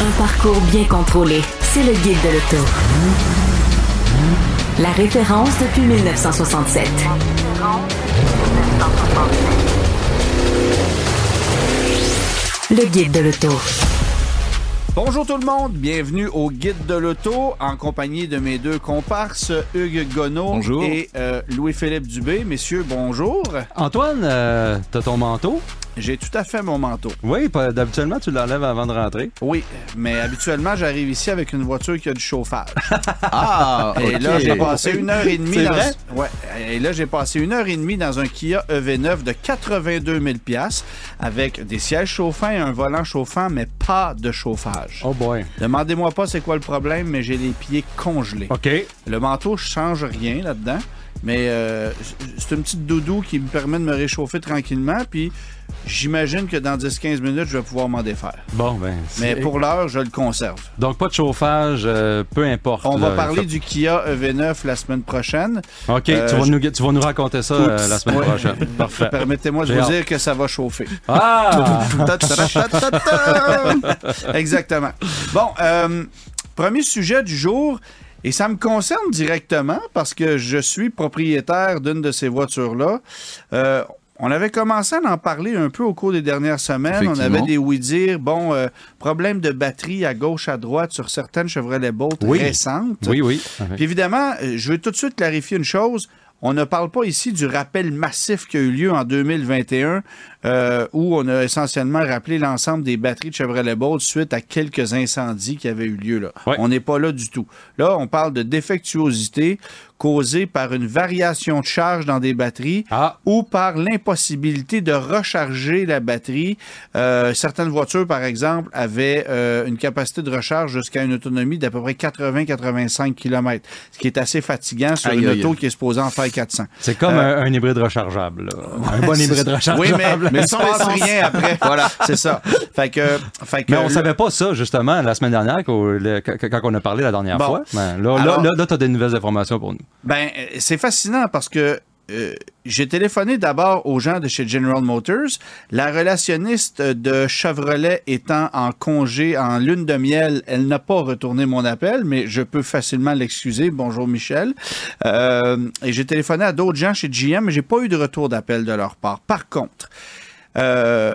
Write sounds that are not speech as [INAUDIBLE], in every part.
Un parcours bien contrôlé. C'est le guide de l'auto. La référence depuis 1967. Le guide de l'auto. Bonjour tout le monde, bienvenue au Guide de l'Auto en compagnie de mes deux comparses, Hugues Gonneau Bonjour. et euh, Louis-Philippe Dubé. Messieurs, bonjour. Antoine, euh, t'as ton manteau? J'ai tout à fait mon manteau. Oui, d'habituellement, tu l'enlèves avant de rentrer. Oui, mais habituellement, j'arrive ici avec une voiture qui a du chauffage. [LAUGHS] Ah, Et là, j'ai passé une heure et demie dans... vrai? Ouais, et là, j'ai passé une heure et demie dans un Kia EV9 de 82 000 avec des sièges chauffants et un volant chauffant, mais pas de chauffage. Oh boy. Demandez-moi pas c'est quoi le problème, mais j'ai les pieds congelés. OK. Le manteau, je change rien là-dedans. Mais euh, c'est une petite doudou qui me permet de me réchauffer tranquillement. Puis j'imagine que dans 10-15 minutes, je vais pouvoir m'en défaire. Bon, ben. Mais pour l'heure, je le conserve. Donc, pas de chauffage, euh, peu importe. On là. va parler du Kia EV9 la semaine prochaine. OK, Euh, tu, vas je- nous, tu vas nous raconter ça euh, Oups. la semaine Ouais. prochaine. Parfait. Permettez-moi de vous dire que ça va chauffer. Ah! Exactement. Bon, euh, premier sujet du jour, et ça me concerne directement parce que je suis propriétaire d'une de ces voitures-là. Euh, on avait commencé à en parler un peu au cours des dernières semaines. On avait des oui-dire, bon, euh, problème de batterie à gauche, à droite sur certaines Chevrolet Bolt Oui. récentes. oui, oui. Puis évidemment, euh, je veux tout de suite clarifier une chose. On ne parle pas ici du rappel massif qui a eu lieu en 2021, euh, où on a essentiellement rappelé l'ensemble des batteries de Chevrolet Bolt suite à quelques incendies qui avaient eu lieu là. Ouais. On n'est pas là du tout. Là, on parle de défectuosité causée par une variation de charge dans des batteries Ah, ou par l'impossibilité de recharger la batterie. Euh, certaines voitures, par exemple, avaient euh, une capacité de recharge jusqu'à une autonomie d'à peu près 80-85 km, ce qui est assez fatigant sur Aïe, une aïe, auto qui est supposée en faire 400. c'est comme Euh, un, un hybride rechargeable. là. [LAUGHS] Un bon hybride rechargeable. Oui, mais, mais passe rien après. voilà, c'est ça. [LAUGHS] Fait que, fait que Mais on là- savait pas ça, justement, la semaine dernière, le- quand, on a parlé la dernière Bon. fois. Ben, là, Alors- là, là, tu as des nouvelles informations pour nous. Ben, c'est fascinant parce que euh, j'ai téléphoné d'abord aux gens de chez General Motors. La relationniste de Chevrolet étant en congé, en lune de miel, elle n'a pas retourné mon appel, mais je peux facilement l'excuser. Bonjour Michel. Euh, et j'ai téléphoné à d'autres gens chez GM, mais j'ai pas eu de retour d'appel de leur part. Par contre, euh,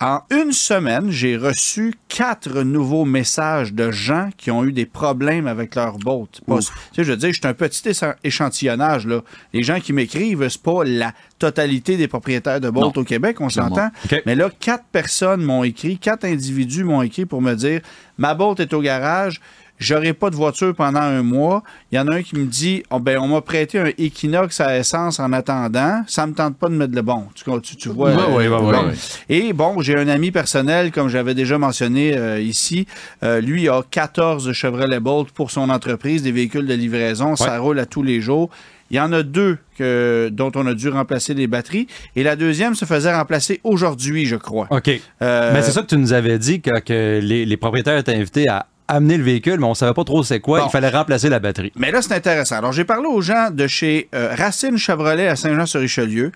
en une semaine, j'ai reçu quatre nouveaux messages de gens qui ont eu des problèmes avec leur boat. Pas- tu sais, je veux dire, je suis un petit écha- échantillonnage. Là. Les gens qui m'écrivent, c'est pas la totalité des propriétaires de boat au Québec, on s'entend. Mais là, quatre personnes m'ont écrit, quatre individus m'ont écrit pour me dire ma boat est au garage. J'aurai pas de voiture pendant un mois. Il y en a un qui me dit oh, ben, on m'a prêté un Equinox à essence en attendant. Ça me tente pas de mettre le bon. Tu, tu, tu vois. Euh, ouais, bon. ouais. Et bon, j'ai un ami personnel, comme j'avais déjà mentionné euh, ici. Euh, lui a 14 Chevrolet Bolt pour son entreprise, des véhicules de livraison. Ça roule à tous les jours. Il y en a deux que, dont on a dû remplacer les batteries. Et la deuxième se faisait remplacer aujourd'hui, je crois. OK. Euh, Mais c'est ça que tu nous avais dit, que, que les, les propriétaires étaient invités à amener le véhicule, mais on savait pas trop c'est quoi. Bon. Il fallait remplacer la batterie. Mais là, c'est intéressant. Alors, j'ai parlé aux gens de chez euh, Racine Chevrolet à Saint-Jean-sur-Richelieu,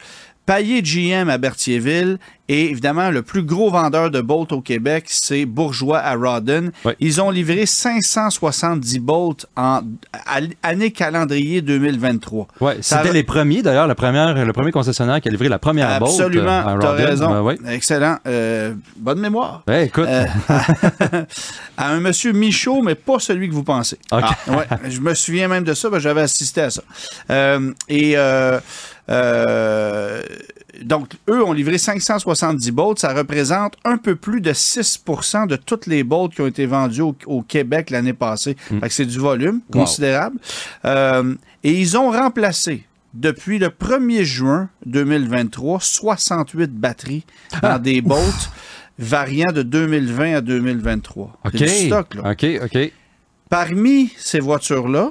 Paillé GM à Berthierville et évidemment, le plus gros vendeur de Bolt au Québec, c'est Bourgeois à Rawdon. Ils ont livré 570 Bolt en à- année calendrier 2023. Ouais, c'était va- les premiers, d'ailleurs, le premier, le premier concessionnaire qui a livré la première bolt. Absolument, euh, tu as raison. Ben. Excellent. Euh, bonne mémoire. Ben, écoute, Euh, [LAUGHS] à un monsieur Michaud, mais pas celui que vous pensez. Ah, ouais, je me souviens même de ça, que j'avais assisté à ça. Et euh, donc, eux ont livré 570 boats. Ça représente un peu plus de 6% de toutes les boats qui ont été vendues au, au Québec l'année passée. Fait que c'est du volume Wow. considérable. Euh, et ils ont remplacé depuis le 1er juin 2023 68 batteries dans des boats [LAUGHS] variant de 2020 à 2023. OK. C'est du stock, là. OK, OK. Parmi ces voitures-là,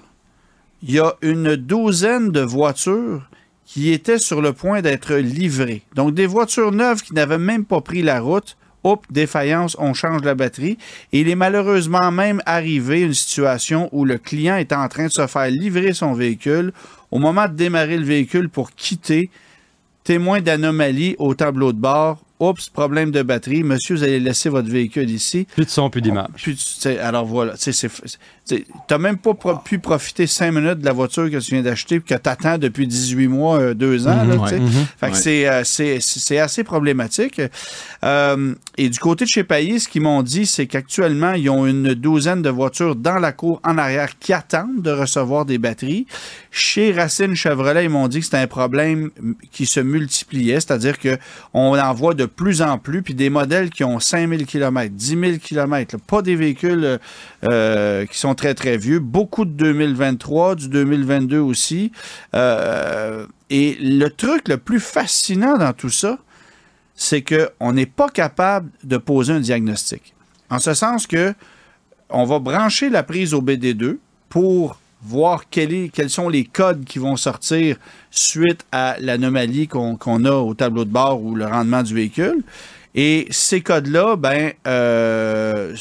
il y a une douzaine de voitures qui étaient sur le point d'être livrées. Donc, des voitures neuves qui n'avaient même pas pris la route. Hop, défaillance, on change la batterie. Et il est malheureusement même arrivé une situation où le client est en train de se faire livrer son véhicule. Au moment de démarrer le véhicule pour quitter, témoin d'anomalie au tableau de bord. Oups, problème de batterie. Monsieur, vous allez laisser votre véhicule ici. Plus de son, plus d'image. Tu sais, alors voilà, tu t'as même pas pro- pu profiter cinq minutes de la voiture que tu viens d'acheter que t'attends depuis 18 mois, euh, deux ans. tu ouais. Ouais. c'est, euh, assez problématique. Euh, et du côté de chez Payet, ce qu'ils m'ont dit, c'est qu'actuellement, ils ont une douzaine de voitures dans la cour en arrière qui attendent de recevoir des batteries. Chez Racine Chevrolet, ils m'ont dit que c'était un problème qui se multipliait, c'est-à-dire que on en voit de plus en plus, puis des modèles qui ont 5000 km, 10 000 km, pas des véhicules euh, qui sont très, très vieux, beaucoup de 2023, du 2022 aussi. Euh, et le truc le plus fascinant dans tout ça, c'est qu'on n'est pas capable de poser un diagnostic. En ce sens que on va brancher la prise au BD2 pour voir quel est- quels sont les codes qui vont sortir suite à l'anomalie qu'on a au tableau de bord ou le rendement du véhicule. Et ces codes-là, ben, euh,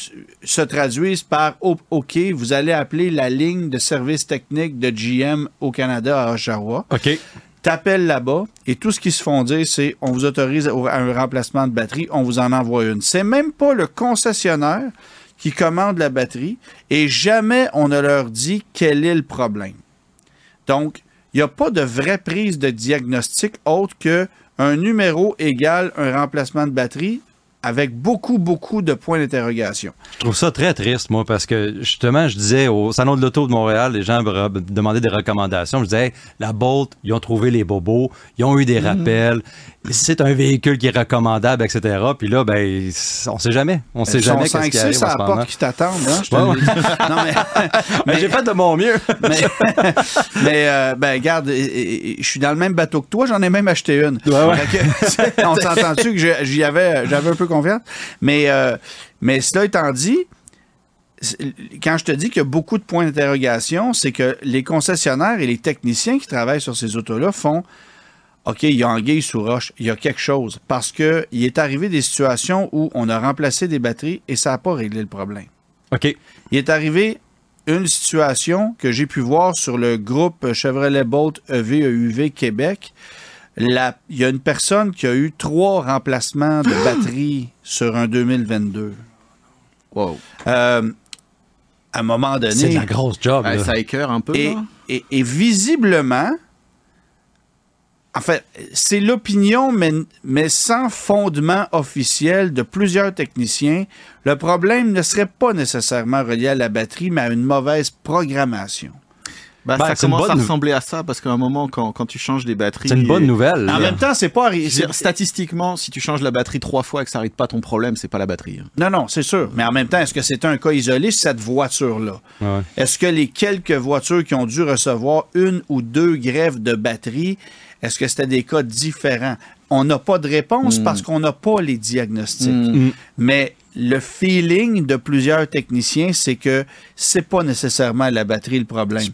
se traduisent par O- OK, vous allez appeler la ligne de service technique de GM au Canada à Oshawa OK. t'appelles là-bas et tout ce qu'ils se font dire, c'est on vous autorise au- à un remplacement de batterie, on vous en envoie une. C'est même pas le concessionnaire qui commande la batterie et jamais on ne leur dit quel est le problème. Donc, il n'y a pas de vraie prise de diagnostic autre que un numéro égale un remplacement de batterie avec beaucoup, beaucoup de points d'interrogation. Je trouve ça très triste, moi, parce que justement, je disais au Salon de l'Auto de Montréal, les gens me demandaient des recommandations. Je disais, Hey, la Bolt, ils ont trouvé les bobos, ils ont eu des rappels, c'est un véhicule qui est recommandable, etc. Puis là, ben, on sait jamais. On sait jamais qu'est-ce qui 5-6 arrive à la porte qui t'attendent. Hein, je te. [LAUGHS] Non, mais- [LAUGHS] Mais j'ai fait de mon mieux. [LAUGHS] mais, mais, euh, ben, regarde, je suis dans le même bateau que toi, j'en ai même acheté une. Que, on s'entend-tu que j'avais un peu confiance? Mais, euh, mais cela étant dit, quand je te dis qu'il y a beaucoup de points d'interrogation, c'est que les concessionnaires et les techniciens qui travaillent sur ces autos-là font OK, il y a anguille sous roche, il y a quelque chose. Parce qu'il est arrivé des situations où on a remplacé des batteries et ça n'a pas réglé le problème. OK. Il est arrivé une situation que j'ai pu voir sur le groupe Chevrolet Bolt E EV-EUV Québec. La- il y a une personne qui a eu trois remplacements de [GASPS] batterie sur un 2022. Wow. Euh, à un moment donné, C'est la grosse job. Là. ça écœure un peu. et, là. et- et visiblement, en fait, c'est l'opinion, mais, mais sans fondement officiel de plusieurs techniciens. Le problème ne serait pas nécessairement relié à la batterie, mais à une mauvaise programmation. Bah, Ben, ça commence à ressembler à ça parce qu'à un moment, quand, quand tu changes des batteries. C'est une bonne et- nouvelle. En même temps, c'est pas Statistiquement, si tu changes la batterie trois fois et que ça n'arrête pas ton problème, c'est pas la batterie. hein. Non, non, c'est sûr. Mais en même temps, est-ce que c'est un cas isolé, cette voiture-là? Ouais. Est-ce que les quelques voitures qui ont dû recevoir une ou deux grèves de batterie, est-ce que c'était des cas différents? On n'a pas de réponse parce qu'on n'a pas les diagnostics. Mm. Mais le feeling de plusieurs techniciens, c'est que c'est pas nécessairement la batterie le problème.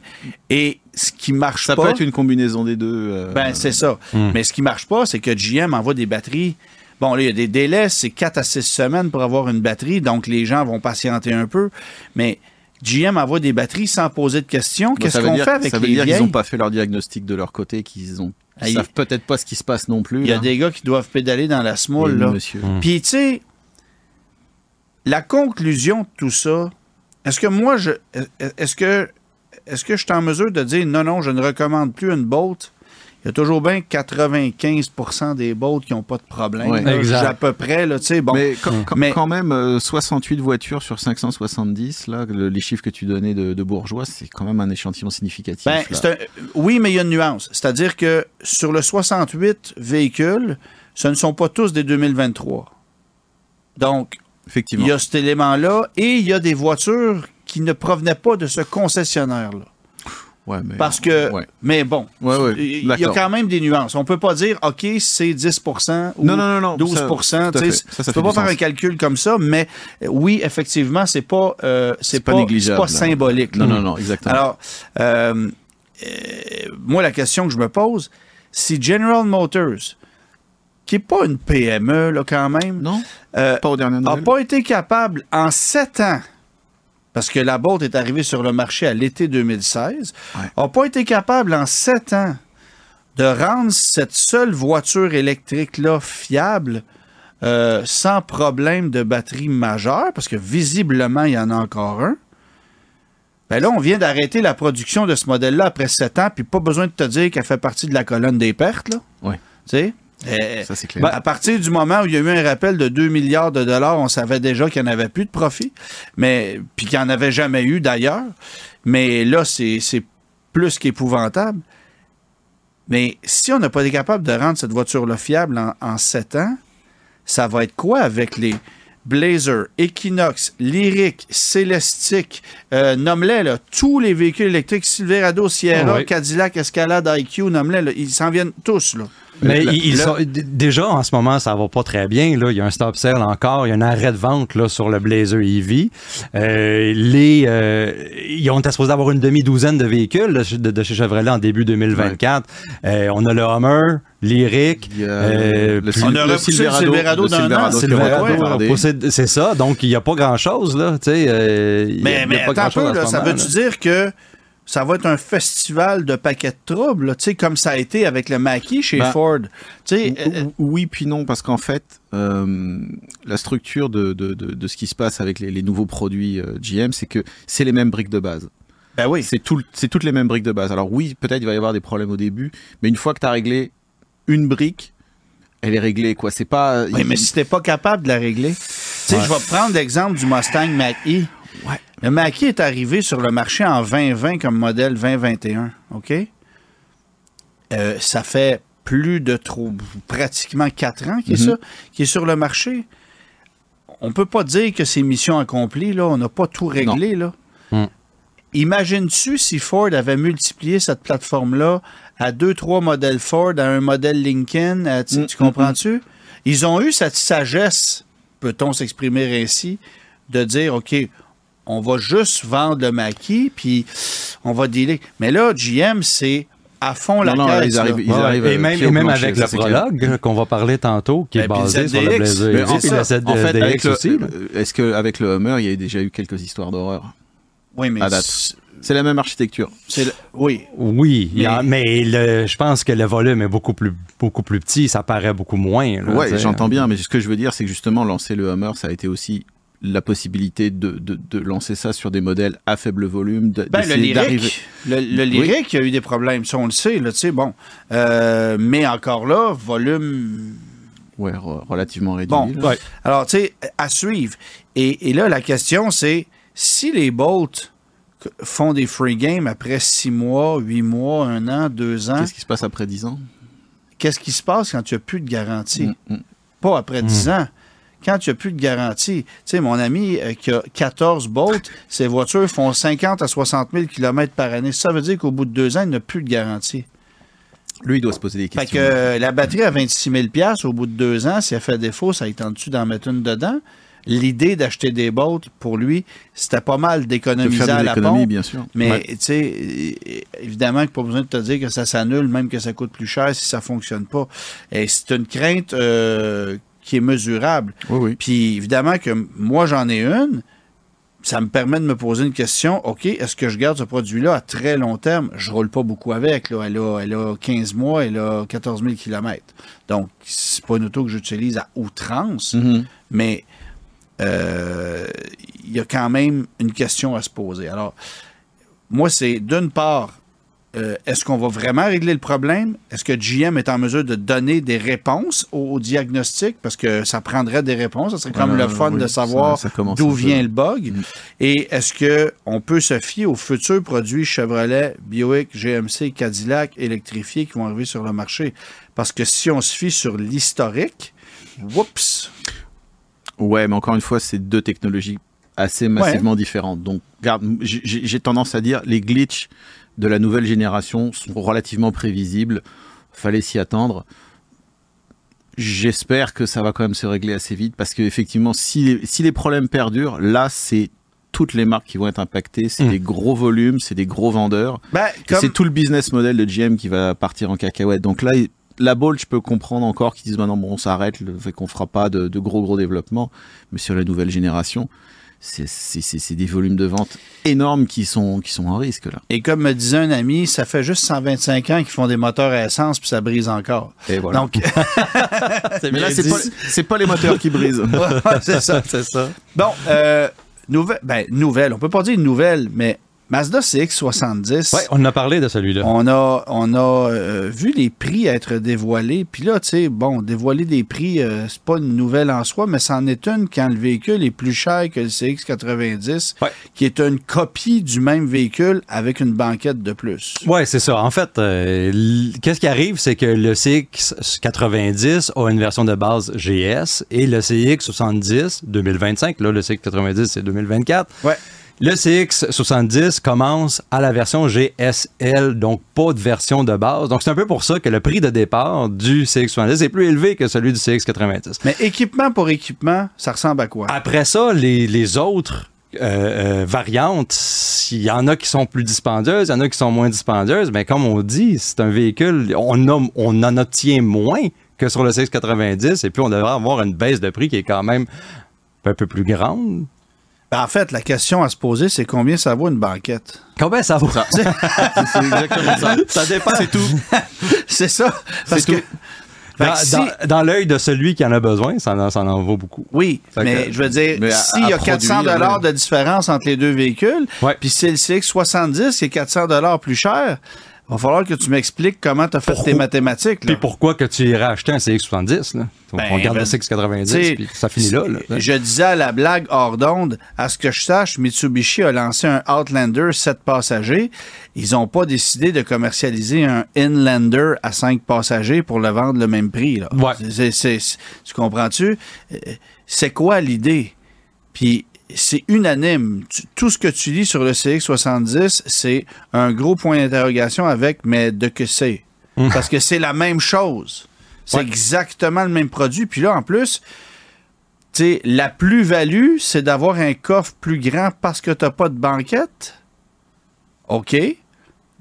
Et ce qui marche Ça pas, peut être une combinaison des deux. euh, ben c'est ça. Mais ce qui marche pas, c'est que GM envoie des batteries. Bon, là, il y a des délais, c'est 4 à 6 semaines pour avoir une batterie, donc les gens vont patienter un peu. Mais GM envoie des batteries sans poser de questions. Qu'est-ce ça veut qu'on fait avec Ça veut les dire qu'ils vieilles? n'ont pas fait leur diagnostic de leur côté, qu'ils ont. Ah, Ils il- savent peut-être pas ce qui se passe non plus. Il y a là. des gars qui doivent pédaler dans la smoule, là. monsieur. Puis, tu sais, la conclusion de tout ça, est-ce que moi, je, est-ce que, est-ce que je suis en mesure de dire non, non, je ne recommande plus une Bolt? Il y a toujours bien 95% des Bolts qui n'ont pas de problème. Là. Exact. À peu près, là, tu sais, bon. mais, quand, quand- Mais- quand même, euh, 68 voitures sur 570, là, le- les chiffres que tu donnais de, de bourgeois, c'est quand même un échantillon significatif. Ben, là. c'est un- oui, mais il y a une nuance. C'est-à-dire que sur le 68 véhicules, ce ne sont pas tous des 2023. Donc, Effectivement. il y a cet élément-là et il y a des voitures qui ne provenaient pas de ce concessionnaire-là. Ouais, mais, Parce que, Ouais. mais bon, Ouais, il y a quand même des nuances. On peut pas dire, OK, c'est 10% ou Non, non, non, non, 12 ça- tout à tu fait peux pas faire sens. un calcul comme ça, mais oui, effectivement, c'est pas, euh, c'est pas pas, négligeable, pas symbolique. Non, non, non, exactement. Alors, euh, euh, moi, la question que je me pose, si General Motors, qui n'est pas une PME là, quand même, non, euh, pas n'a pas été capable en sept ans, parce que la Bolt est arrivée sur le marché à l'été 2016, Ouais. n'a pas été capable en sept ans de rendre cette seule voiture électrique-là fiable euh, sans problème de batterie majeur, parce que visiblement, il y en a encore un. Ben là, on vient d'arrêter la production de ce modèle-là après sept ans, puis pas besoin de te dire qu'elle fait partie de la colonne des pertes. Là. Ouais. Tu sais? Euh, Ça, c'est clair. ben, à partir du moment où il y a eu un rappel de 2 milliards de dollars, on savait déjà qu'il n'y en avait plus de profit, mais puis qu'il n'y en avait jamais eu d'ailleurs. Mais là, c'est c'est plus qu'épouvantable. Mais si on n'a pas été capable de rendre cette voiture-là fiable en, en 7 ans, ça va être quoi avec les Blazer, Equinox, Lyric, Celestic, euh, nomme-les, là, tous les véhicules électriques, Silverado, Sierra. Cadillac, Escalade, IQ, nomme-les, ils s'en viennent tous. Là. Mais Le- ils le- sont- déjà, en ce moment, ça va pas très bien. Là. Il y a un stop sale encore. Il y a un arrêt de vente là, sur le Blazer EV. Euh, les, euh, ils ont été supposés avoir une demi-douzaine de véhicules de, de chez Chevrolet en début 2024. Euh, on a le Hummer, a euh, le, On le Silverado le. Silverado est Silverado, ouais, c'est ça. Donc, il n'y a pas grand-chose. Là, tu sais, euh, il y a- Mais, y a mais pas attends un peu, là, ça veut-tu dire que ça va être un festival de paquets de troubles, tu sais, comme ça a été avec le Mackie chez Ben, Ford? Euh, ou- Oui, puis non, parce qu'en fait, euh, la structure de, de, de, de ce qui se passe avec les, les nouveaux produits euh, GM, c'est que c'est les mêmes briques de base. ben oui. C'est tout, toutes les mêmes briques de base. Alors oui, peut-être il va y avoir des problèmes au début, mais une fois que tu as réglé une brique, elle est réglée, quoi. C'est pas. Oui, mais si t'es pas capable de la régler. Tu sais, Ouais. je vais prendre l'exemple du Mustang Mach-E. Ouais. Le Mach-E est arrivé sur le marché en 2020 comme modèle 2021, OK? Euh, ça fait plus de trop, pratiquement 4 ans qu'il est, ça, qu'il est sur le marché. On peut pas dire que c'est mission accomplie, là. On n'a pas tout réglé, là. Mm. Imagines-tu si Ford avait multiplié cette plateforme-là à deux, trois modèles Ford, à un modèle Lincoln, à- tu, Mm, tu comprends-tu? Ils ont eu cette sagesse, peut-on s'exprimer ainsi, de dire, OK, on va juste vendre le maquis, puis on va dealer. Mais là, GM, c'est à fond la Non, caisse. ils arrivent- ils Ouais, arrivent, et même, et même avec le prologue qu'on va parler tantôt, qui est Ben, basé sur le. Blazer en fait, le Z- en fait, DX avec le- aussi. là. euh, est-ce qu'avec le Hummer, il y a déjà eu quelques histoires d'horreur? Oui, mais à date. c'est- C'est la même architecture. c'est le- oui. Oui, a- Mais- mais, le- je pense que le volume est beaucoup plus, beaucoup plus petit, ça paraît beaucoup moins. sais. j'entends bien, mais ce que je veux dire, c'est que justement, lancer le Hummer, ça a été aussi la possibilité de, de, de lancer ça sur des modèles à faible volume. de- Ben, le d'essayer d'arriver- lyrique, le, le lyrique, il y a eu des problèmes, ça on le sait, là, tu sais, bon. Euh, mais encore là, volume Ouais, re- relativement réduit. Bon. Ouais. Alors, tu sais, à suivre. Et, et là, la question, c'est si les Bolts font des free games après six mois, huit mois, un an, deux ans, Qu'est-ce qui se passe après 10 ans? qu'est-ce qui se passe quand tu n'as plus de garantie? Mm, mm. Pas après 10 ans. Quand tu n'as plus de garantie. Tu sais, mon ami euh, qui a 14 Bolts, ses voitures font 50 à 60 000 km par année. Ça veut dire qu'au bout de deux ans, il n'a plus de garantie. Lui, il doit se poser des Fait questions. que euh, la batterie à 26 000 au bout de deux ans, si elle fait défaut, ça dessus d'en mettre une dedans. L'idée d'acheter des bottes, pour lui, c'était pas mal d'économiser à la pompe. bien sûr. Mais Ouais. tu sais, évidemment pas besoin de te dire que ça s'annule, même que ça coûte plus cher si ça fonctionne pas. Et c'est une crainte euh, qui est mesurable. Oui, oui. Puis évidemment que moi j'en ai une, ça me permet de me poser une question. OK, est-ce que je garde ce produit-là à très long terme? Je roule pas beaucoup avec. Là. Elle, a, elle a 15 mois, elle a 14 000 km. Donc, c'est pas une auto que j'utilise à outrance, Mhm. mais euh, il y a quand même une question à se poser. Alors, moi, c'est d'une part, euh, est-ce qu'on va vraiment régler le problème? Est-ce que GM est en mesure de donner des réponses au, au diagnostic? Parce que ça prendrait des réponses. Ça serait comme Euh, le fun oui, de savoir d'où vient le bug. Mm. Et est-ce qu'on peut se fier aux futurs produits Chevrolet, Buick, GMC, Cadillac électrifiés qui vont arriver sur le marché? Parce que si on se fie sur l'historique, whoops! Ouais, mais encore une fois, c'est deux technologies assez massivement différentes. Donc, j'ai- tendance à dire les glitches de la nouvelle génération sont relativement prévisibles. Fallait s'y attendre. J'espère que ça va quand même se régler assez vite parce que effectivement, si les, si les problèmes perdurent, là, c'est toutes les marques qui vont être impactées. C'est Mm. des gros volumes, c'est des gros vendeurs. Comme- C'est tout le business model de GM qui va partir en cacahuète. Donc là, la Bolt, je peux comprendre encore qu'ils disent maintenant bon, on s'arrête, qu'on fera pas de, de gros gros développement. Mais sur la nouvelle génération, c'est- des volumes de vente énormes qui sont qui sont en risque là. Et comme me disait un ami, ça fait juste 125 ans qu'ils font des moteurs à essence puis ça brise encore. Et voilà. Donc, [LAUGHS] mais là, c'est pas, les moteurs qui brisent. [LAUGHS] Ouais, c'est ça. c'est ça. Bon, euh, nouvelle, ben, nouvelle, on peut pas dire nouvelle, mais Mazda CX-70, Ouais, on a parlé de celui-là. on a, on a euh, vu les prix être dévoilés. Puis là, tu sais, bon, dévoiler des prix, euh, c'est pas une nouvelle en soi, mais c'en est une quand le véhicule est plus cher que le CX-90, Ouais. qui est une copie du même véhicule avec une banquette de plus. Ouais, c'est ça. En fait, euh, qu'est-ce qui arrive, c'est que le CX90 a une version de base GS et le CX70 2025, là, le CX90 c'est 2024. Ouais. Le CX70 commence à la version GSL, donc pas de version de base. Donc c'est un peu pour ça que le prix de départ du CX70 est plus élevé que celui du CX90. Mais équipement pour équipement, ça ressemble à quoi? Après ça, les, les autres euh, euh, variantes, il y en a qui sont plus dispendieuses, il y en a qui sont moins dispendieuses, mais comme on dit, c'est un véhicule, on, a- on en obtient moins que sur le CX90, et puis on devrait avoir une baisse de prix qui est quand même un peu plus grande. Ben, en fait, la question à se poser, c'est combien ça vaut une banquette? Combien ça vaut? [LAUGHS] c'est exactement ça. Ça dépend. C'est tout. [LAUGHS] c'est ça. Parce C'est que, tout. Dans, que si- dans- dans l'œil de celui qui en a besoin, ça en, ça en vaut beaucoup. Oui, Fait mais que- je veux dire, s'il y a à 400 produire, dollars de différence entre les deux véhicules, puis c'est le CX70 qui est 400 dollars plus cher, va falloir que tu m'expliques comment tu as fait Pourquoi- tes mathématiques. là. Puis pourquoi que tu irais acheter un CX70? Là? Donc, Ben, on regarde ben, le CX90, T'sais, puis ça finit là. là. Je disais à la blague hors d'onde, à ce que je sache, Mitsubishi a lancé un Outlander 7 passagers. Ils n'ont pas décidé de commercialiser un Inlander à 5 passagers pour le vendre le même prix. Là. Ouais. Tu comprends-tu? Euh, C'est quoi l'idée? Puis c'est unanime. Tout ce que tu lis sur le CX70, c'est un gros point d'interrogation avec mais de que c'est? Mm. Parce que c'est la même chose. C'est Ouais. exactement le même produit. Puis là, en plus, tu sais, la plus-value, c'est d'avoir un coffre plus grand parce que tu n'as pas de banquette? OK.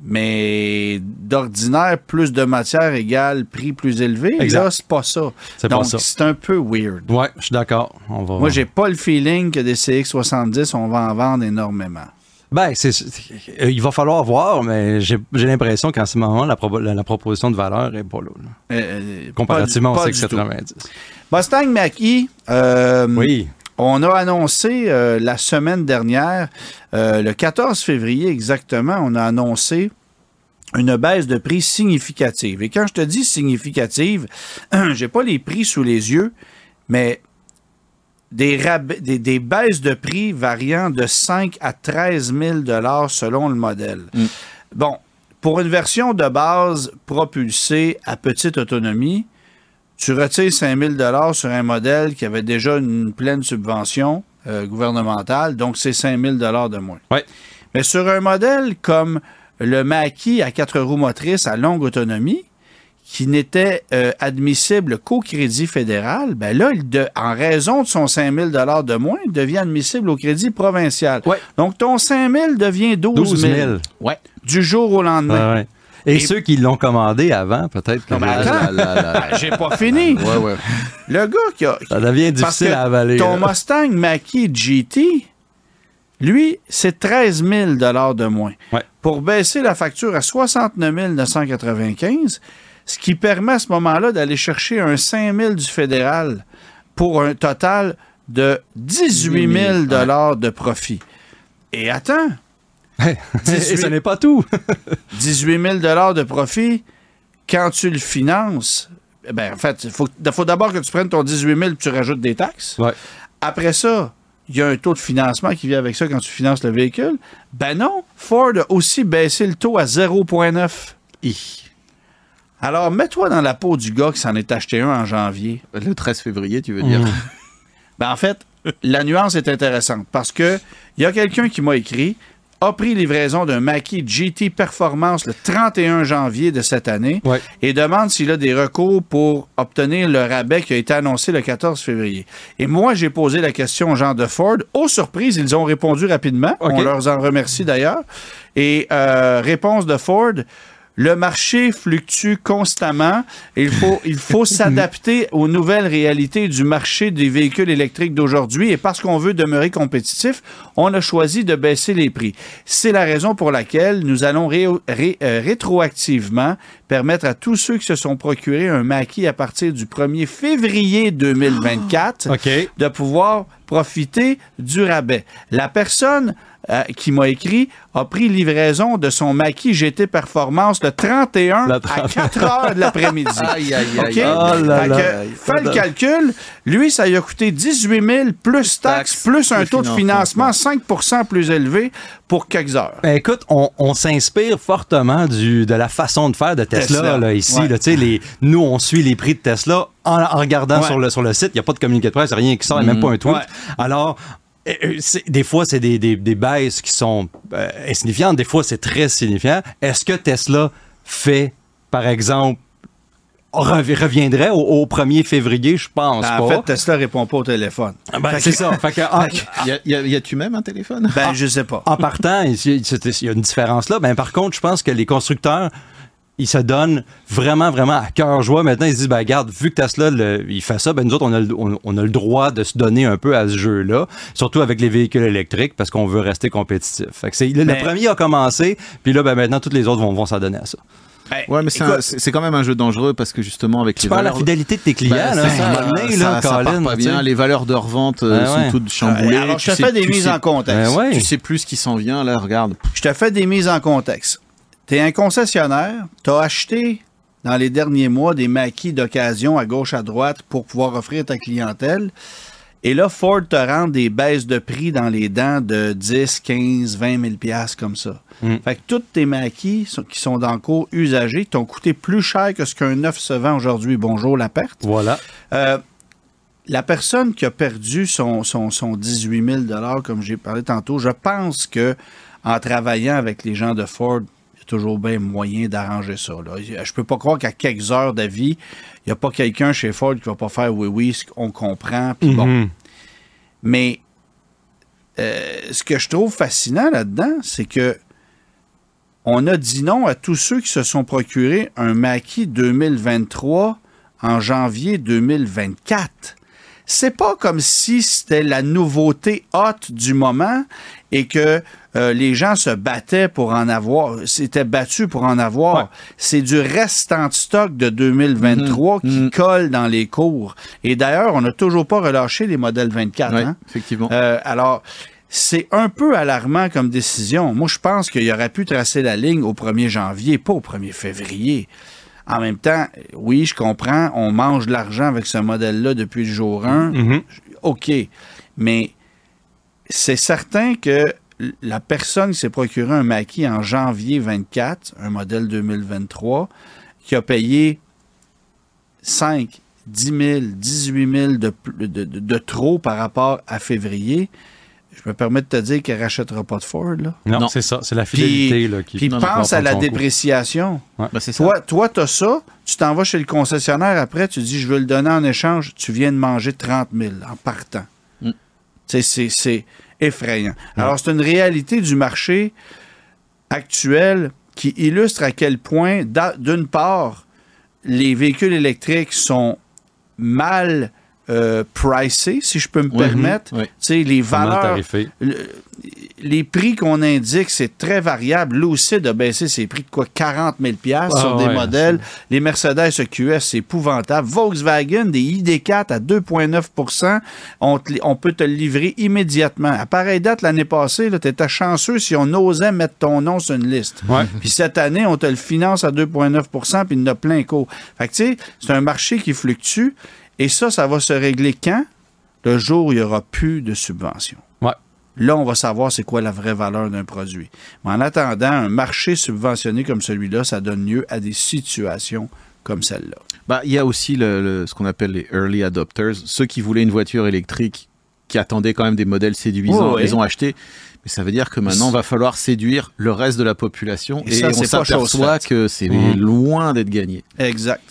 Mais d'ordinaire, plus de matière égale prix plus élevé. Exact. Là, c'est pas ça. C'est pas Donc, ça. c'est un peu weird. Ouais, je suis d'accord. On va... Moi, j'ai pas le feeling que des CX70, on va en vendre énormément. Ben, c'est, il va falloir voir, mais j'ai, j'ai l'impression qu'en ce moment, la, propo- la, la proposition de valeur est pas là. là. Euh, euh, comparativement pas au du- pas du tout. CX90. Mustang Mach-E, euh, Oui. On a annoncé euh, la semaine dernière, euh, le 14 février exactement, on a annoncé une baisse de prix significative. Et quand je te dis significative, [CLEARS THROAT] j'ai pas les prix sous les yeux, mais des, rabais- des, des baisses de prix variant de 5 à 13 000 dollars selon le modèle. Mm. Bon, pour une version de base propulsée à petite autonomie, tu retires 5 000 dollars sur un modèle qui avait déjà une pleine subvention euh, gouvernementale, donc c'est 5 000 dollars de moins. Ouais. Mais sur un modèle comme le Mach-E à quatre roues motrices à longue autonomie, qui n'était euh, admissible qu'au crédit fédéral, ben là, il de- en raison de son 5 000 de moins, il devient admissible au crédit provincial. Ouais. Donc, ton 5 000 devient 12 000, 12 000. Ouais. du jour au lendemain. Ouais. Et, Et- ceux qui l'ont commandé avant, peut-être que Non, mais attends. Ben, J'ai pas fini. Ouais, ouais. Le gars qui a, ça devient Parce difficile que à avaler. Ton là. Mustang Mach-E GT, lui, c'est 13 000 de moins. Ouais. Pour baisser la facture à 69 995, ce qui permet à ce moment-là d'aller chercher un 5 000 du fédéral pour un total de 18 000 de profit. Et attends, Et ce n'est pas tout. [LAUGHS] 18 000 de profit, quand tu le finances, eh ben, en fait, il faut, faut d'abord que tu prennes ton 18 000 et tu rajoutes des taxes. Ouais. Après ça, il y a un taux de financement qui vient avec ça quand tu finances le véhicule. Ben non, Ford a aussi baissé le taux à 0,9. Hi. Alors, mets-toi dans la peau du gars qui s'en est acheté un en janvier. Le 13 février, tu veux dire? Mmh. Ben, en fait, la nuance est intéressante parce que il y a quelqu'un qui m'a écrit a pris livraison d'un Mackie GT Performance le 31 janvier de cette année Ouais. et demande s'il a des recours pour obtenir le rabais qui a été annoncé le 14 février. Et moi, j'ai posé la question aux gens de Ford. Aux surprises, ils ont répondu rapidement. On leur en remercie d'ailleurs. Et euh, réponse de Ford. Le marché fluctue constamment. Il faut, il faut [LAUGHS] s'adapter aux nouvelles réalités du marché des véhicules électriques d'aujourd'hui. Et parce qu'on veut demeurer compétitif, on a choisi de baisser les prix. C'est la raison pour laquelle nous allons ré- ré- euh, rétroactivement permettre à tous ceux qui se sont procurés un maquis à partir du 1er février 2024 OK. de pouvoir profiter du rabais. La personne euh, qui m'a écrit a pris livraison de son maquis GT Performance le 31 Le à 30. 4 heures de l'après-midi. [LAUGHS] Aïe, aïe, aïe. Oh là là. que, fais le calcul. Lui, ça lui a coûté 18 000 plus taxes, taxes, plus un taux de financement financement. 5% plus élevé pour quelques heures. Ben, écoute, on, on s'inspire fortement du, de la façon de faire de Tesla, Tesla. là, ici. Ouais. là, tu sais, les, nous, on suit les prix de Tesla en, en regardant Ouais. sur, le, sur le site. Il n'y a pas de communiqué de presse, rien qui sort, il n'y a même pas un tweet. Ouais. Alors, des fois, c'est des, des, des baisses qui sont euh, insignifiantes. Des fois, c'est très signifiant. Est-ce que Tesla fait, par exemple, rev- reviendrait au, au 1er février? Je pense Ben, pas. en fait, Tesla répond pas au téléphone. Ben, c'est ça. Fait que, en- Y a- y a- y a-tu même un téléphone? Ben, je sais pas. en partant, il y a il y a une différence là. Ben, par contre, je pense que les constructeurs, ils se donnent vraiment, vraiment à cœur joie. Maintenant, ils se disent, ben, regarde, vu que Tesla, le- il fait ça, ben, nous autres, on a, le, on, on a le droit de se donner un peu à ce jeu-là, surtout avec les véhicules électriques, parce qu'on veut rester compétitif. Fait que c'est, le, premier a commencé, puis là, ben, maintenant, tous les autres vont, vont s'adonner à ça. Ben, Ouais, mais c'est écoute, un- c'est c'est quand même un jeu dangereux parce que justement avec Tu les perds la valeurs- fidélité de tes clients, Ben, là. c'est à un ça, là, ça part pas bien. Les valeurs de revente euh, Ben sont ouais. toutes chamboulées. alors, Tu je te fais des mises sais- en contexte. Ben ouais. Tu sais plus ce qui s'en vient, là, regarde. Je te fais des mises en contexte. Tu es un concessionnaire, tu as acheté dans les derniers mois des maquis d'occasion à gauche, à droite pour pouvoir offrir ta clientèle. Et là, Ford te rend des baisses de prix dans les dents de 10, 15, 20 000 piastres comme ça. Mm. Fait que tous tes maquis qui sont dans le cours usagés t'ont coûté plus cher que ce qu'un neuf se vend aujourd'hui. Bonjour la perte. Voilà. Euh, la personne qui a perdu son, son, son 18 000 comme j'ai parlé tantôt, je pense que en travaillant avec les gens de Ford, toujours bien moyen d'arranger ça. Là. Je peux pas croire qu'à quelques heures d'avis, il n'y a pas quelqu'un chez Ford qui va pas faire oui, oui, qu'on comprend. puis bon. Mhm. Mais euh, ce que je trouve fascinant là-dedans, c'est que on a dit non à tous ceux qui se sont procurés un maquis 2023 en janvier 2024. C'est pas comme si c'était la nouveauté haute du moment et que euh, les gens se battaient pour en avoir, s'étaient battus pour en avoir. Ouais. C'est du restant de stock de 2023 qui Mhm. colle dans les cours. Et d'ailleurs, on n'a toujours pas relâché les modèles 24. Ouais, hein? effectivement. Euh, alors, c'est un peu alarmant comme décision. Moi, je pense qu'il aurait pu tracer la ligne au 1er janvier, pas au 1er février. En même temps, oui, je comprends, on mange de l'argent avec ce modèle-là depuis le jour 1. Mhm. OK. Mais c'est certain que la personne qui s'est procuré un maquis en janvier 24, un modèle 2023, qui a payé 5, 10 000, 18 000 de, pl- de, de- de trop par rapport à février, je me permets de te dire qu'elle ne rachètera pas de Ford. Là. Non, Non. c'est ça. C'est la fidélité là, qui Puis Non, pense à la dépréciation. Ben, ça. Toi, toi tu as ça, tu t'en vas chez le concessionnaire après, tu dis je veux le donner en échange, tu viens de manger 30 000 en partant. C'est effrayant. Alors, c'est une réalité du marché actuel qui illustre à quel point, d'une part, les véhicules électriques sont mal euh, pricés, si je peux me permettre. Ouais. Tu sais, les valeurs le- les prix qu'on indique, c'est très variable. Lucid a baissé ses prix de quoi? 40 000 piastres Ah sur des ouais, modèles. Les Mercedes EQS, c'est épouvantable. Volkswagen, des ID4 à 2,9 on, te on peut te le livrer immédiatement. À pareille date, l'année passée, tu étais chanceux si on osait mettre ton nom sur une liste. Ouais. Puis cette année, on te le finance à 2,9% puis il y en a plein cours. Fait que tu sais, c'est un marché qui fluctue. Et ça, ça va se régler quand? Le jour où il n'y aura plus de subventions. Ouais. Là, on va savoir c'est quoi la vraie valeur d'un produit. Mais en attendant, un marché subventionné comme celui-là, ça donne lieu à des situations comme celle-là. Bah, il y a aussi le, le- ce qu'on appelle les early adopters, ceux qui voulaient une voiture électrique qui attendaient quand même des modèles séduisants, ouais. les ont achetés. Mais ça veut dire que maintenant, va falloir séduire le reste de la population. Et Et, ça, on s'aperçoit que c'est Mhm. loin d'être gagné. Exact.